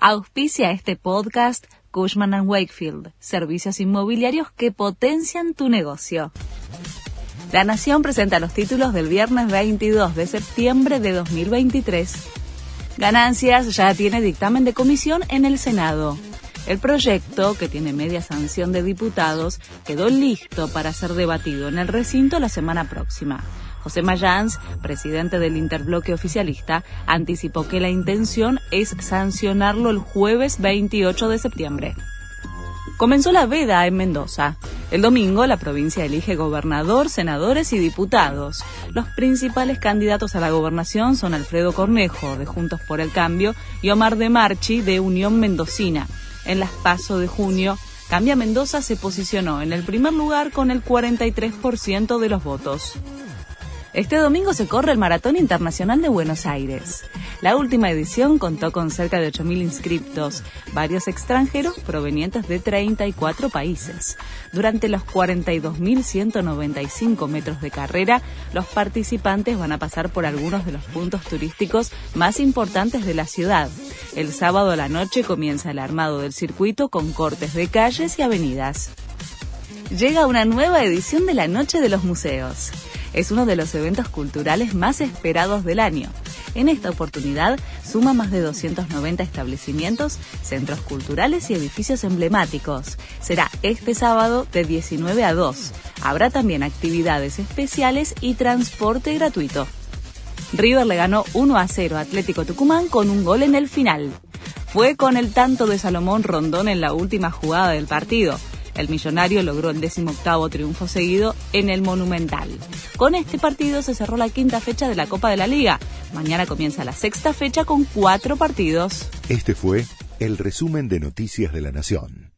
Auspicia este podcast Cushman ⁇ Wakefield, servicios inmobiliarios que potencian tu negocio. La Nación presenta los títulos del viernes 22 de septiembre de 2023. Ganancias ya tiene dictamen de comisión en el Senado. El proyecto, que tiene media sanción de diputados, quedó listo para ser debatido en el recinto la semana próxima. José Mayans, presidente del interbloque oficialista, anticipó que la intención es sancionarlo el jueves 28 de septiembre. Comenzó la veda en Mendoza. El domingo la provincia elige gobernador, senadores y diputados. Los principales candidatos a la gobernación son Alfredo Cornejo, de Juntos por el Cambio, y Omar de Marchi, de Unión Mendocina. En las PASO de junio, Cambia Mendoza se posicionó en el primer lugar con el 43% de los votos. Este domingo se corre el Maratón Internacional de Buenos Aires. La última edición contó con cerca de 8.000 inscriptos, varios extranjeros provenientes de 34 países. Durante los 42.195 metros de carrera, los participantes van a pasar por algunos de los puntos turísticos más importantes de la ciudad. El sábado a la noche comienza el armado del circuito con cortes de calles y avenidas. Llega una nueva edición de la Noche de los Museos es uno de los eventos culturales más esperados del año. En esta oportunidad suma más de 290 establecimientos, centros culturales y edificios emblemáticos. Será este sábado de 19 a 2. Habrá también actividades especiales y transporte gratuito. River le ganó 1 a 0 a Atlético Tucumán con un gol en el final. Fue con el tanto de Salomón Rondón en la última jugada del partido. El millonario logró el octavo triunfo seguido en el Monumental. Con este partido se cerró la quinta fecha de la Copa de la Liga. Mañana comienza la sexta fecha con cuatro partidos. Este fue el resumen de Noticias de la Nación.